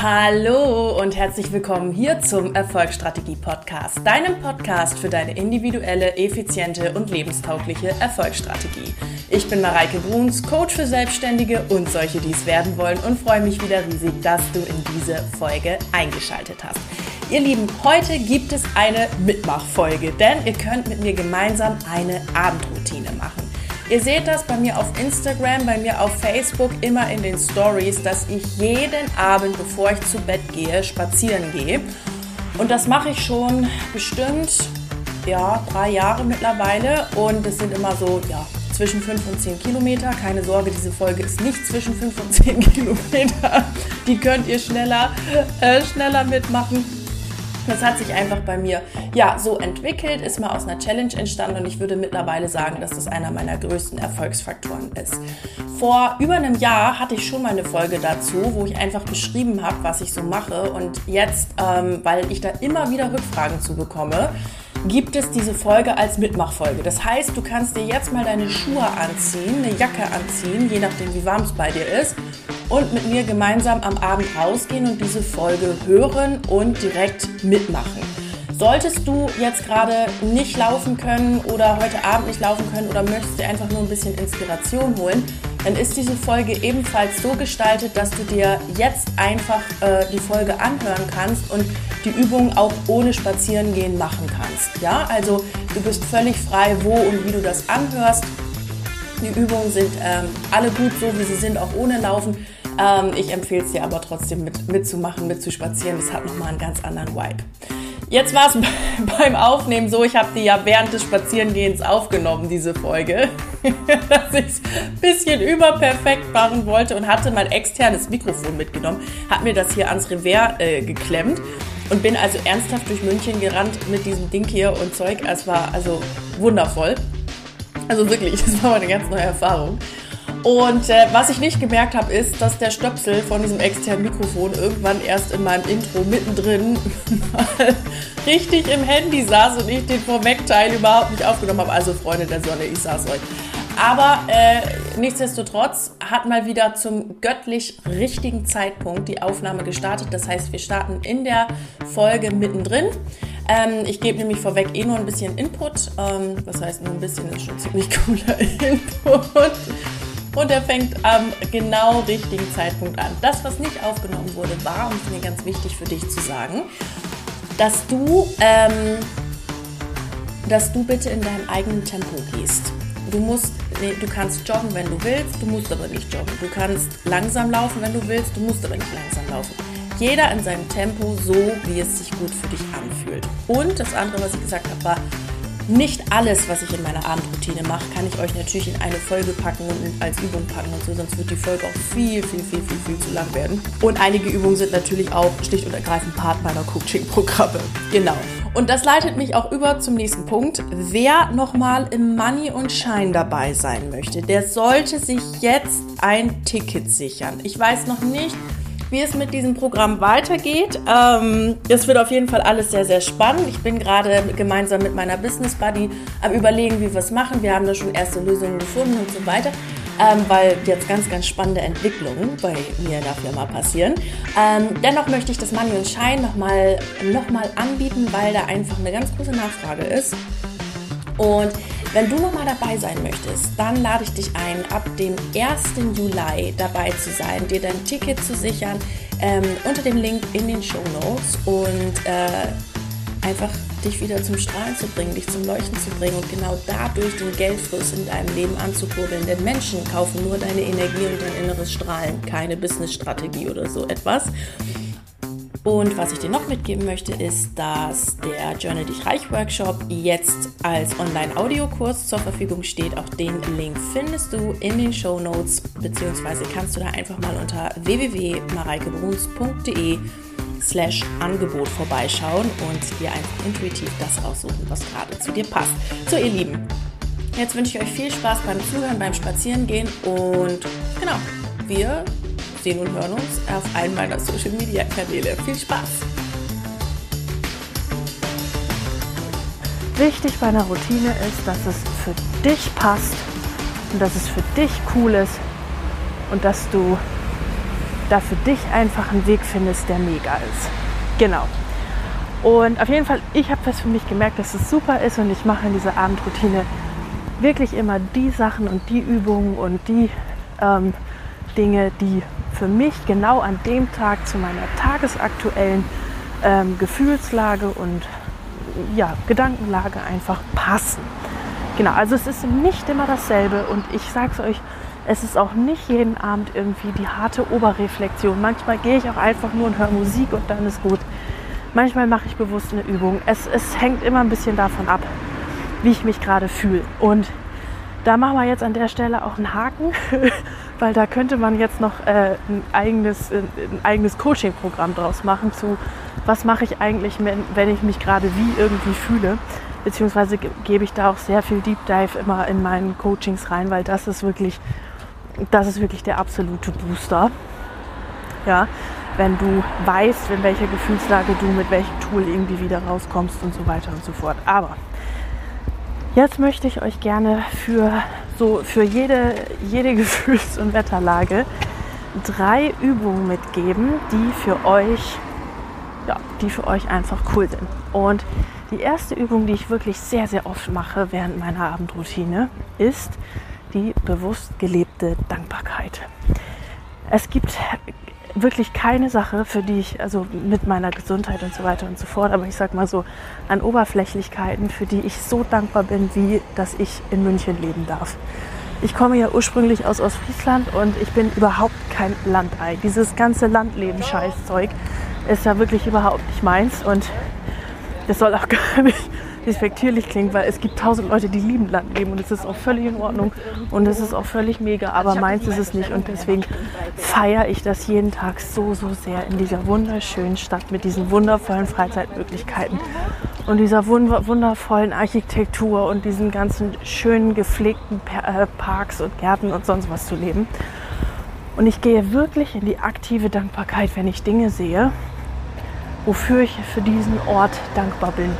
Hallo und herzlich willkommen hier zum Erfolgsstrategie Podcast, deinem Podcast für deine individuelle, effiziente und lebenstaugliche Erfolgsstrategie. Ich bin Mareike Bruns, Coach für Selbstständige und solche, die es werden wollen und freue mich wieder riesig, dass du in diese Folge eingeschaltet hast. Ihr Lieben, heute gibt es eine Mitmachfolge, denn ihr könnt mit mir gemeinsam eine Abendroutine machen. Ihr seht das bei mir auf Instagram, bei mir auf Facebook immer in den Stories, dass ich jeden Abend, bevor ich zu Bett gehe, spazieren gehe. Und das mache ich schon bestimmt ja, drei Jahre mittlerweile. Und es sind immer so, ja, zwischen 5 und 10 Kilometer. Keine Sorge, diese Folge ist nicht zwischen 5 und 10 Kilometer. Die könnt ihr schneller, äh, schneller mitmachen. Das hat sich einfach bei mir ja so entwickelt, ist mal aus einer Challenge entstanden und ich würde mittlerweile sagen, dass das einer meiner größten Erfolgsfaktoren ist. Vor über einem Jahr hatte ich schon mal eine Folge dazu, wo ich einfach beschrieben habe, was ich so mache und jetzt, ähm, weil ich da immer wieder Rückfragen zu bekomme, gibt es diese Folge als Mitmachfolge. Das heißt, du kannst dir jetzt mal deine Schuhe anziehen, eine Jacke anziehen, je nachdem wie warm es bei dir ist und mit mir gemeinsam am Abend rausgehen und diese Folge hören und direkt mitmachen. Solltest du jetzt gerade nicht laufen können oder heute Abend nicht laufen können oder möchtest dir einfach nur ein bisschen Inspiration holen, dann ist diese Folge ebenfalls so gestaltet, dass du dir jetzt einfach äh, die Folge anhören kannst und die Übung auch ohne Spazierengehen machen kannst. Ja, also du bist völlig frei, wo und wie du das anhörst. Die Übungen sind ähm, alle gut so, wie sie sind, auch ohne Laufen. Ähm, ich empfehle es dir aber trotzdem mit, mitzumachen, mitzuspazieren. Das hat nochmal einen ganz anderen Vibe. Jetzt war es beim Aufnehmen so, ich habe die ja während des Spazierengehens aufgenommen, diese Folge, dass ich es ein bisschen überperfekt machen wollte und hatte mein externes Mikrofon mitgenommen, habe mir das hier ans Revers äh, geklemmt und bin also ernsthaft durch München gerannt mit diesem Ding hier und Zeug. Es war also wundervoll. Also wirklich, das war eine ganz neue Erfahrung. Und äh, was ich nicht gemerkt habe, ist, dass der Stöpsel von diesem externen Mikrofon irgendwann erst in meinem Intro mittendrin mal richtig im Handy saß und ich den Vorwegteil überhaupt nicht aufgenommen habe. Also Freunde der Sonne, ich sag's euch. Aber äh, nichtsdestotrotz hat mal wieder zum göttlich richtigen Zeitpunkt die Aufnahme gestartet. Das heißt, wir starten in der Folge mittendrin. Ähm, ich gebe nämlich vorweg eh nur ein bisschen Input. Ähm, das heißt, nur ein bisschen ist schon ziemlich cooler Input und er fängt am genau richtigen Zeitpunkt an. Das, was nicht aufgenommen wurde, war, und ist mir ganz wichtig für dich zu sagen, dass du, ähm, dass du bitte in deinem eigenen Tempo gehst. Du musst, nee, du kannst joggen, wenn du willst, du musst aber nicht joggen. Du kannst langsam laufen, wenn du willst, du musst aber nicht langsam laufen. Jeder in seinem Tempo, so wie es sich gut für dich anfühlt. Und das andere, was ich gesagt habe, war, nicht alles, was ich in meiner Abendroutine mache, kann ich euch natürlich in eine Folge packen und als Übung packen und so, sonst wird die Folge auch viel, viel, viel, viel, viel zu lang werden. Und einige Übungen sind natürlich auch schlicht und ergreifend Part meiner Coaching-Programme. Genau. Und das leitet mich auch über zum nächsten Punkt. Wer nochmal im Money und Shine dabei sein möchte, der sollte sich jetzt ein Ticket sichern. Ich weiß noch nicht, wie es mit diesem Programm weitergeht. Ähm, es wird auf jeden Fall alles sehr, sehr spannend. Ich bin gerade gemeinsam mit meiner Business Buddy am Überlegen, wie wir es machen. Wir haben da schon erste Lösungen gefunden und so weiter. Ähm, weil jetzt ganz, ganz spannende Entwicklungen bei mir der Firma passieren. Ähm, dennoch möchte ich das Money und Shine nochmal noch mal anbieten, weil da einfach eine ganz große Nachfrage ist. Und wenn du nochmal dabei sein möchtest, dann lade ich dich ein, ab dem 1. Juli dabei zu sein, dir dein Ticket zu sichern ähm, unter dem Link in den Show Notes und äh, einfach dich wieder zum Strahlen zu bringen, dich zum Leuchten zu bringen und genau dadurch den Geldfluss in deinem Leben anzukurbeln. Denn Menschen kaufen nur deine Energie und dein inneres Strahlen, keine Businessstrategie oder so etwas. Und was ich dir noch mitgeben möchte, ist, dass der Journal Dich Reich Workshop jetzt als Online-Audiokurs zur Verfügung steht. Auch den Link findest du in den Show Notes, beziehungsweise kannst du da einfach mal unter www.mareikebruns.de slash Angebot vorbeischauen und dir einfach intuitiv das raussuchen, was gerade zu dir passt. So, ihr Lieben, jetzt wünsche ich euch viel Spaß beim Zuhören, beim Spazierengehen und genau, wir sehen und hören uns auf einem meiner Social Media Kanäle. Viel Spaß! Wichtig bei einer Routine ist, dass es für dich passt und dass es für dich cool ist und dass du da für dich einfach einen Weg findest, der mega ist. Genau. Und auf jeden Fall, ich habe das für mich gemerkt, dass es super ist und ich mache in dieser Abendroutine wirklich immer die Sachen und die Übungen und die ähm, Dinge, die für mich genau an dem Tag zu meiner tagesaktuellen ähm, Gefühlslage und ja, Gedankenlage einfach passen. Genau, also es ist nicht immer dasselbe und ich sage es euch, es ist auch nicht jeden Abend irgendwie die harte Oberreflexion. Manchmal gehe ich auch einfach nur und höre Musik und dann ist gut. Manchmal mache ich bewusst eine Übung. Es, es hängt immer ein bisschen davon ab, wie ich mich gerade fühle. Und da machen wir jetzt an der Stelle auch einen Haken, weil da könnte man jetzt noch äh, ein eigenes, äh, ein eigenes Coaching-Programm draus machen zu, was mache ich eigentlich, wenn ich mich gerade wie irgendwie fühle. Beziehungsweise gebe ich da auch sehr viel Deep Dive immer in meinen Coachings rein, weil das ist wirklich, das ist wirklich der absolute Booster. Ja, wenn du weißt, in welcher Gefühlslage du mit welchem Tool irgendwie wieder rauskommst und so weiter und so fort. Aber jetzt möchte ich euch gerne für so für jede, jede Gefühls- und Wetterlage drei Übungen mitgeben, die für euch, ja, die für euch einfach cool sind. Und die erste Übung, die ich wirklich sehr, sehr oft mache während meiner Abendroutine, ist die bewusst gelebte Dankbarkeit. Es gibt wirklich keine Sache, für die ich, also mit meiner Gesundheit und so weiter und so fort, aber ich sag mal so, an Oberflächlichkeiten, für die ich so dankbar bin, wie dass ich in München leben darf. Ich komme ja ursprünglich aus Ostfriesland und ich bin überhaupt kein Landei. Dieses ganze Landleben-Scheißzeug ist ja wirklich überhaupt nicht meins und das soll auch gar nicht despektierlich klingt, weil es gibt tausend Leute, die lieben Landleben und es ist auch völlig in Ordnung und es ist auch völlig mega, aber meins ist es nicht und deswegen feiere ich das jeden Tag so, so sehr in dieser wunderschönen Stadt mit diesen wundervollen Freizeitmöglichkeiten und dieser wundervollen Architektur und diesen ganzen schönen gepflegten äh, Parks und Gärten und sonst was zu leben. Und ich gehe wirklich in die aktive Dankbarkeit, wenn ich Dinge sehe, wofür ich für diesen Ort dankbar bin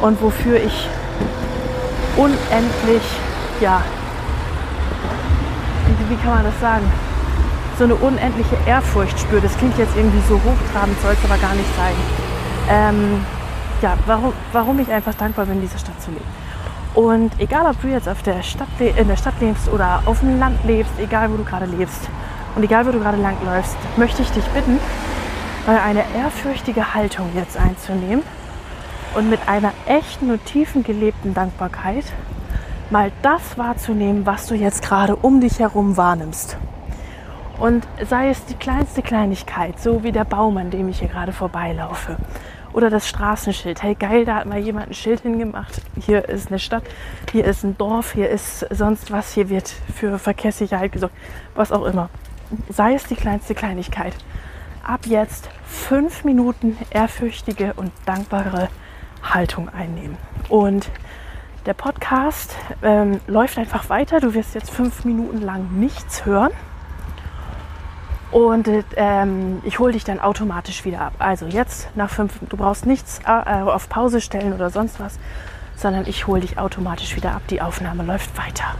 und wofür ich unendlich, ja, wie, wie kann man das sagen, so eine unendliche Ehrfurcht spüre. Das klingt jetzt irgendwie so hochtrabend, soll es aber gar nicht sein. Ähm, ja, warum, warum ich einfach dankbar bin, in dieser Stadt zu leben. Und egal, ob du jetzt auf der Stadt, in der Stadt lebst oder auf dem Land lebst, egal wo du gerade lebst und egal wo du gerade langläufst, möchte ich dich bitten, eine ehrfürchtige Haltung jetzt einzunehmen und mit einer echten und tiefen gelebten Dankbarkeit mal das wahrzunehmen, was du jetzt gerade um dich herum wahrnimmst. Und sei es die kleinste Kleinigkeit, so wie der Baum, an dem ich hier gerade vorbeilaufe. Oder das Straßenschild. Hey, geil, da hat mal jemand ein Schild hingemacht. Hier ist eine Stadt, hier ist ein Dorf, hier ist sonst was, hier wird für Verkehrssicherheit gesorgt, was auch immer. Sei es die kleinste Kleinigkeit. Ab jetzt fünf Minuten ehrfürchtige und dankbare Haltung einnehmen. Und der Podcast ähm, läuft einfach weiter. Du wirst jetzt fünf Minuten lang nichts hören. Und ähm, ich hole dich dann automatisch wieder ab. Also jetzt nach fünf, du brauchst nichts äh, auf Pause stellen oder sonst was, sondern ich hole dich automatisch wieder ab. Die Aufnahme läuft weiter.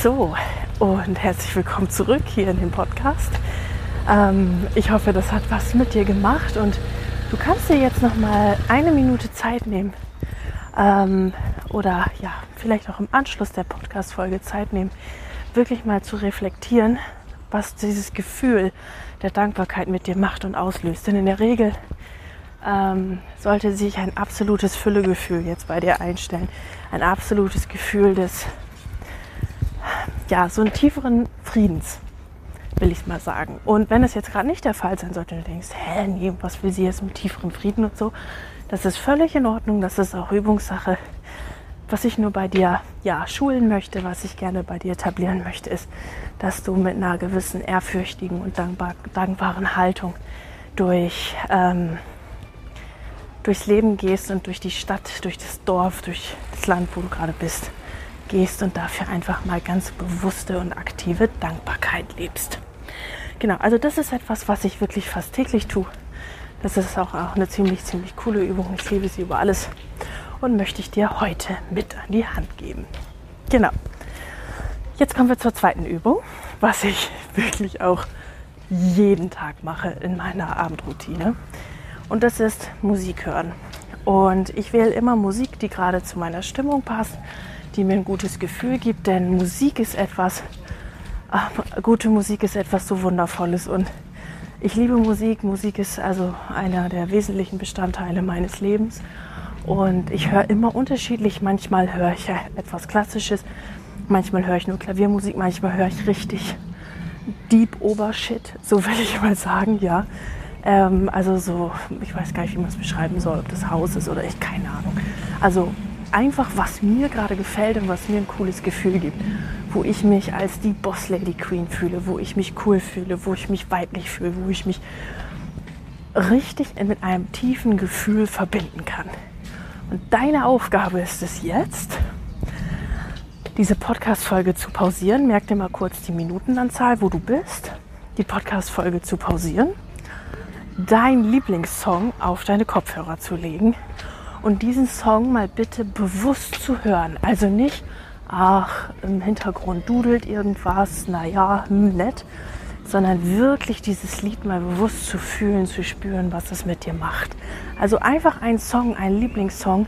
So, und herzlich willkommen zurück hier in dem Podcast. Ähm, ich hoffe, das hat was mit dir gemacht und du kannst dir jetzt noch mal eine Minute Zeit nehmen ähm, oder ja, vielleicht auch im Anschluss der Podcast-Folge Zeit nehmen, wirklich mal zu reflektieren, was dieses Gefühl der Dankbarkeit mit dir macht und auslöst. Denn in der Regel ähm, sollte sich ein absolutes Füllegefühl jetzt bei dir einstellen. Ein absolutes Gefühl des, ja, so einen tieferen Friedens, will ich mal sagen. Und wenn es jetzt gerade nicht der Fall sein sollte, du denkst, hä, nee, was will sie jetzt mit tieferen Frieden und so, das ist völlig in Ordnung, das ist auch Übungssache. Was ich nur bei dir ja, schulen möchte, was ich gerne bei dir etablieren möchte, ist, dass du mit einer gewissen ehrfürchtigen und dankbar, dankbaren Haltung durch, ähm, durchs Leben gehst und durch die Stadt, durch das Dorf, durch das Land, wo du gerade bist, gehst und dafür einfach mal ganz bewusste und aktive Dankbarkeit lebst. Genau, also das ist etwas, was ich wirklich fast täglich tue. Das ist auch, auch eine ziemlich, ziemlich coole Übung. Ich liebe sie über alles und möchte ich dir heute mit an die Hand geben. Genau. Jetzt kommen wir zur zweiten Übung, was ich wirklich auch jeden Tag mache in meiner Abendroutine. Und das ist Musik hören. Und ich wähle immer Musik, die gerade zu meiner Stimmung passt, die mir ein gutes Gefühl gibt, denn Musik ist etwas, ach, gute Musik ist etwas so Wundervolles und ich liebe Musik. Musik ist also einer der wesentlichen Bestandteile meines Lebens. Und ich höre immer unterschiedlich. Manchmal höre ich etwas Klassisches, manchmal höre ich nur Klaviermusik, manchmal höre ich richtig Deep Obershit, so will ich mal sagen, ja. Ähm, also so, ich weiß gar nicht, wie man es beschreiben soll, ob das Haus ist oder ich, keine Ahnung. Also einfach, was mir gerade gefällt und was mir ein cooles Gefühl gibt wo ich mich als die Boss Lady Queen fühle, wo ich mich cool fühle, wo ich mich weiblich fühle, wo ich mich richtig mit einem tiefen Gefühl verbinden kann. Und deine Aufgabe ist es jetzt, diese Podcast-Folge zu pausieren. Merk dir mal kurz die Minutenanzahl, wo du bist. Die Podcast-Folge zu pausieren. Dein Lieblingssong auf deine Kopfhörer zu legen und diesen Song mal bitte bewusst zu hören. Also nicht ach, im Hintergrund dudelt irgendwas, naja, hm, nett, sondern wirklich dieses Lied mal bewusst zu fühlen, zu spüren, was es mit dir macht. Also einfach einen Song, einen Lieblingssong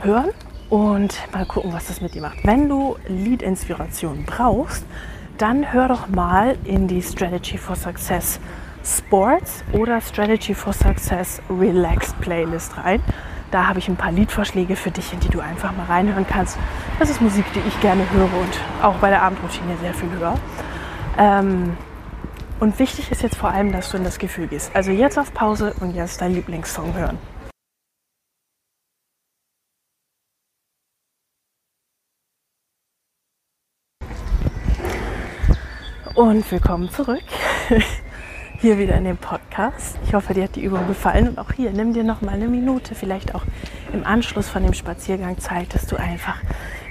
hören und mal gucken, was das mit dir macht. Wenn du Liedinspiration brauchst, dann hör doch mal in die Strategy for Success Sports oder Strategy for Success Relax Playlist rein. Da habe ich ein paar Liedvorschläge für dich, in die du einfach mal reinhören kannst. Das ist Musik, die ich gerne höre und auch bei der Abendroutine sehr viel höre. Ähm, und wichtig ist jetzt vor allem, dass du in das Gefühl gehst. Also jetzt auf Pause und jetzt dein Lieblingssong hören. Und willkommen zurück. hier wieder in dem Podcast. Ich hoffe, dir hat die Übung gefallen und auch hier nimm dir noch mal eine Minute, vielleicht auch im Anschluss von dem Spaziergang Zeit, dass du einfach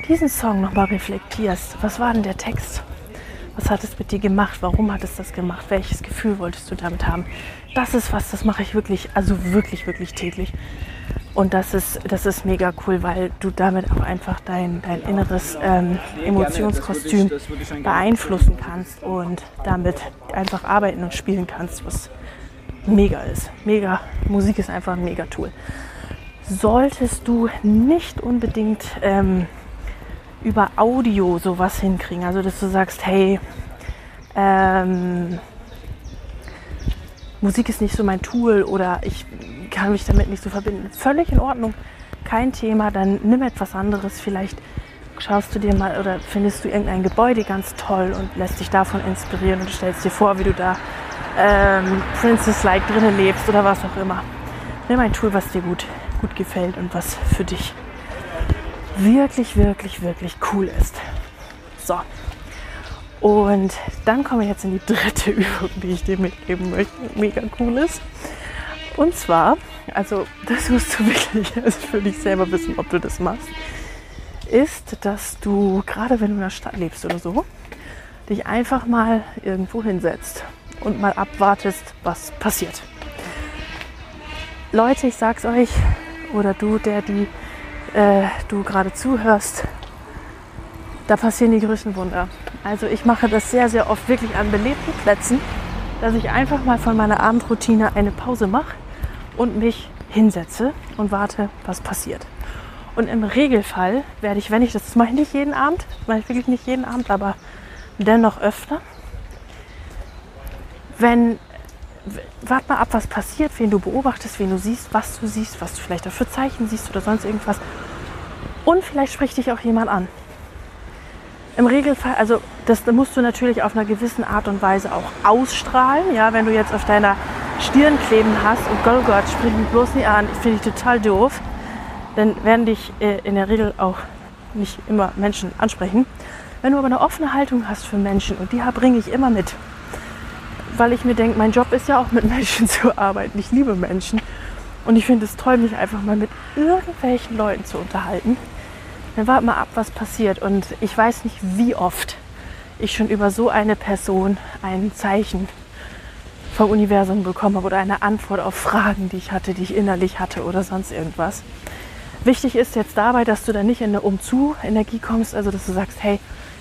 diesen Song noch mal reflektierst. Was war denn der Text? Was hat es mit dir gemacht? Warum hat es das gemacht? Welches Gefühl wolltest du damit haben? Das ist was, das mache ich wirklich, also wirklich, wirklich täglich. Und das ist, das ist mega cool, weil du damit auch einfach dein, dein inneres ähm, Emotionskostüm beeinflussen kannst und damit einfach arbeiten und spielen kannst, was mega ist. Mega, Musik ist einfach ein mega Tool. Solltest du nicht unbedingt ähm, über Audio sowas hinkriegen, also dass du sagst, hey, ähm, Musik ist nicht so mein Tool oder ich kann mich damit nicht so verbinden. Völlig in Ordnung, kein Thema. Dann nimm etwas anderes. Vielleicht schaust du dir mal oder findest du irgendein Gebäude ganz toll und lässt dich davon inspirieren und stellst dir vor, wie du da ähm, Princess-like drinnen lebst oder was auch immer. Nimm ein Tool, was dir gut, gut gefällt und was für dich wirklich, wirklich, wirklich cool ist. So. Und dann kommen wir jetzt in die dritte Übung, die ich dir mitgeben möchte. Mega cool ist. Und zwar, also das musst du wirklich also für dich selber wissen, ob du das machst, ist, dass du, gerade wenn du in der Stadt lebst oder so, dich einfach mal irgendwo hinsetzt und mal abwartest, was passiert. Leute, ich sag's euch, oder du, der die äh, du gerade zuhörst, da passieren die größten Wunder. Also ich mache das sehr, sehr oft wirklich an belebten Plätzen, dass ich einfach mal von meiner Abendroutine eine Pause mache und mich hinsetze und warte, was passiert. Und im Regelfall werde ich, wenn ich das, mache ich nicht jeden Abend, das mache ich wirklich nicht jeden Abend, aber dennoch öfter, wenn, warte mal ab, was passiert, wen du beobachtest, wen du siehst, was du siehst, was du vielleicht auch für Zeichen siehst oder sonst irgendwas. Und vielleicht spricht dich auch jemand an. Im Regelfall, also das musst du natürlich auf einer gewissen Art und Weise auch ausstrahlen. Ja, wenn du jetzt auf deiner Stirn kleben hast und Gott, Gott, sprich mich bloß nie an, finde ich total doof, dann werden dich äh, in der Regel auch nicht immer Menschen ansprechen. Wenn du aber eine offene Haltung hast für Menschen und die bringe ich immer mit, weil ich mir denke, mein Job ist ja auch mit Menschen zu arbeiten. Ich liebe Menschen und ich finde es toll, mich einfach mal mit irgendwelchen Leuten zu unterhalten dann wart mal ab, was passiert. Und ich weiß nicht, wie oft ich schon über so eine Person ein Zeichen vom Universum bekommen habe oder eine Antwort auf Fragen, die ich hatte, die ich innerlich hatte oder sonst irgendwas. Wichtig ist jetzt dabei, dass du da nicht in eine Umzu-Energie kommst, also dass du sagst, hey,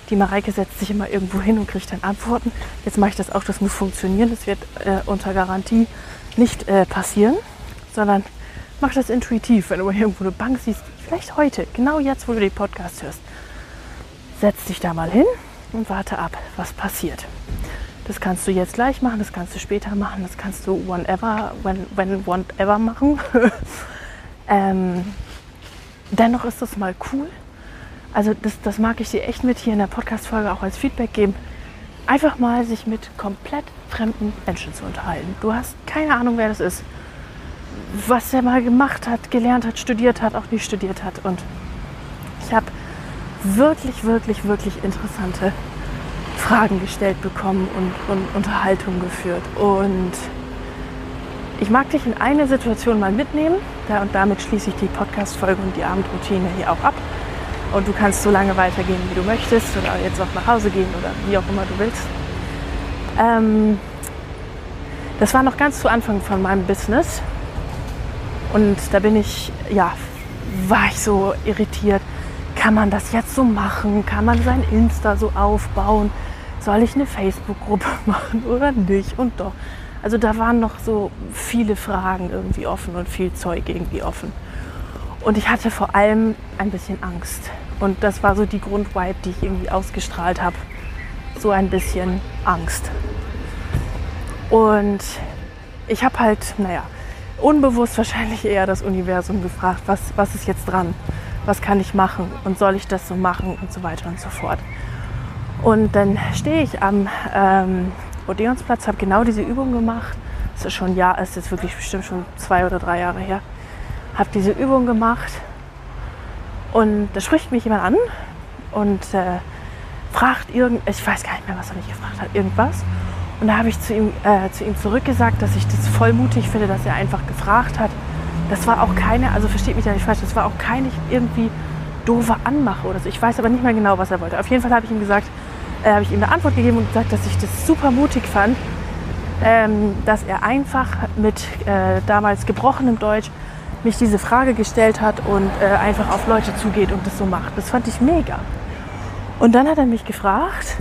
die Mareike setzt sich immer irgendwo hin und kriegt dann Antworten. Jetzt mache ich das auch, das muss funktionieren, das wird äh, unter Garantie nicht äh, passieren, sondern mach das intuitiv. Wenn du irgendwo eine Bank siehst, vielleicht heute, genau jetzt, wo du den Podcast hörst, setz dich da mal hin und warte ab, was passiert. Das kannst du jetzt gleich machen, das kannst du später machen, das kannst du whenever, when, when whatever machen. ähm, dennoch ist das mal cool. Also das, das mag ich dir echt mit hier in der Podcast-Folge auch als Feedback geben. Einfach mal sich mit komplett fremden Menschen zu unterhalten. Du hast keine Ahnung, wer das ist was er mal gemacht hat, gelernt hat, studiert hat, auch nicht studiert hat. Und ich habe wirklich, wirklich, wirklich interessante Fragen gestellt bekommen und, und Unterhaltung geführt. Und ich mag dich in eine Situation mal mitnehmen. Da und damit schließe ich die Podcast-Folge und die Abendroutine hier auch ab. Und du kannst so lange weitergehen, wie du möchtest, oder jetzt auch nach Hause gehen oder wie auch immer du willst. Ähm, das war noch ganz zu Anfang von meinem Business. Und da bin ich, ja, war ich so irritiert. Kann man das jetzt so machen? Kann man sein Insta so aufbauen? Soll ich eine Facebook-Gruppe machen oder nicht? Und doch. Also da waren noch so viele Fragen irgendwie offen und viel Zeug irgendwie offen. Und ich hatte vor allem ein bisschen Angst. Und das war so die Grundvibe, die ich irgendwie ausgestrahlt habe. So ein bisschen Angst. Und ich habe halt, naja, unbewusst wahrscheinlich eher das Universum gefragt, was, was ist jetzt dran? Was kann ich machen? Und soll ich das so machen? Und so weiter und so fort. Und dann stehe ich am ähm, Odeonsplatz, habe genau diese Übung gemacht. Das ist schon Jahr, ist jetzt wirklich bestimmt schon zwei oder drei Jahre her. Habe diese Übung gemacht und da spricht mich jemand an und äh, fragt irgend, ich weiß gar nicht mehr, was er mich gefragt hat, irgendwas. Und da habe ich zu ihm, äh, zu ihm zurückgesagt, dass ich das voll mutig finde, dass er einfach gefragt hat. Das war auch keine, also versteht mich ja nicht falsch, das war auch keine irgendwie doofe Anmache oder so. Ich weiß aber nicht mehr genau, was er wollte. Auf jeden Fall habe ich ihm gesagt, äh, habe ich ihm eine Antwort gegeben und gesagt, dass ich das super mutig fand, ähm, dass er einfach mit äh, damals gebrochenem Deutsch mich diese Frage gestellt hat und äh, einfach auf Leute zugeht und das so macht. Das fand ich mega. Und dann hat er mich gefragt,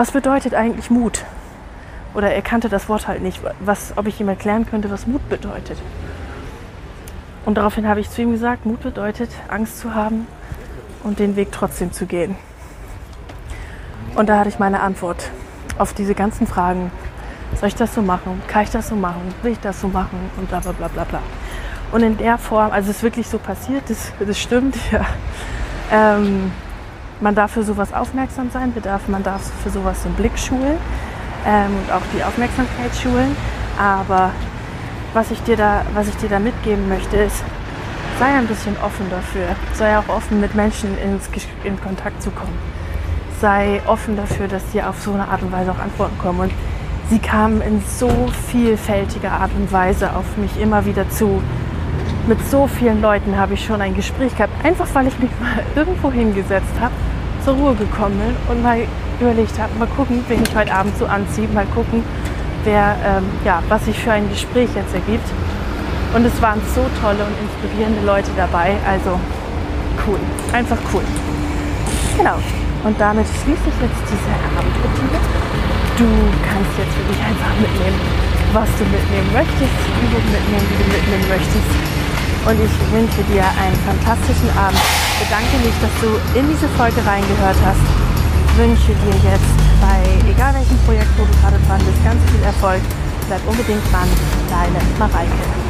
was bedeutet eigentlich Mut? Oder er kannte das Wort halt nicht, was, ob ich ihm erklären könnte, was Mut bedeutet. Und daraufhin habe ich zu ihm gesagt, Mut bedeutet, Angst zu haben und den Weg trotzdem zu gehen. Und da hatte ich meine Antwort auf diese ganzen Fragen. Soll ich das so machen? Kann ich das so machen? Will ich das so machen? Und bla bla bla bla bla. Und in der Form, also es ist wirklich so passiert, das, das stimmt, ja. Ähm, man darf für sowas aufmerksam sein, bedarf, man darf für sowas den Blick schulen ähm, und auch die Aufmerksamkeit schulen. Aber was ich, dir da, was ich dir da mitgeben möchte, ist, sei ein bisschen offen dafür. Sei auch offen, mit Menschen ins, in Kontakt zu kommen. Sei offen dafür, dass dir auf so eine Art und Weise auch Antworten kommen. Und sie kamen in so vielfältiger Art und Weise auf mich immer wieder zu mit so vielen Leuten habe ich schon ein Gespräch gehabt, einfach weil ich mich mal irgendwo hingesetzt habe, zur Ruhe gekommen bin und mal überlegt habe, mal gucken, wen ich heute Abend so anziehe, mal gucken, wer, ähm, ja, was sich für ein Gespräch jetzt ergibt. Und es waren so tolle und inspirierende Leute dabei, also cool, einfach cool. Genau. Und damit schließe ich jetzt diese Abendroutine. Du kannst jetzt wirklich einfach mitnehmen, was du mitnehmen möchtest, die Übung mitnehmen, die du mitnehmen möchtest. Und ich wünsche dir einen fantastischen Abend. Bedanke mich, dass du in diese Folge reingehört hast. Wünsche dir jetzt bei egal welchem Projekt, wo du gerade dran bist, ganz viel Erfolg. Bleib unbedingt dran. Deine Mareike.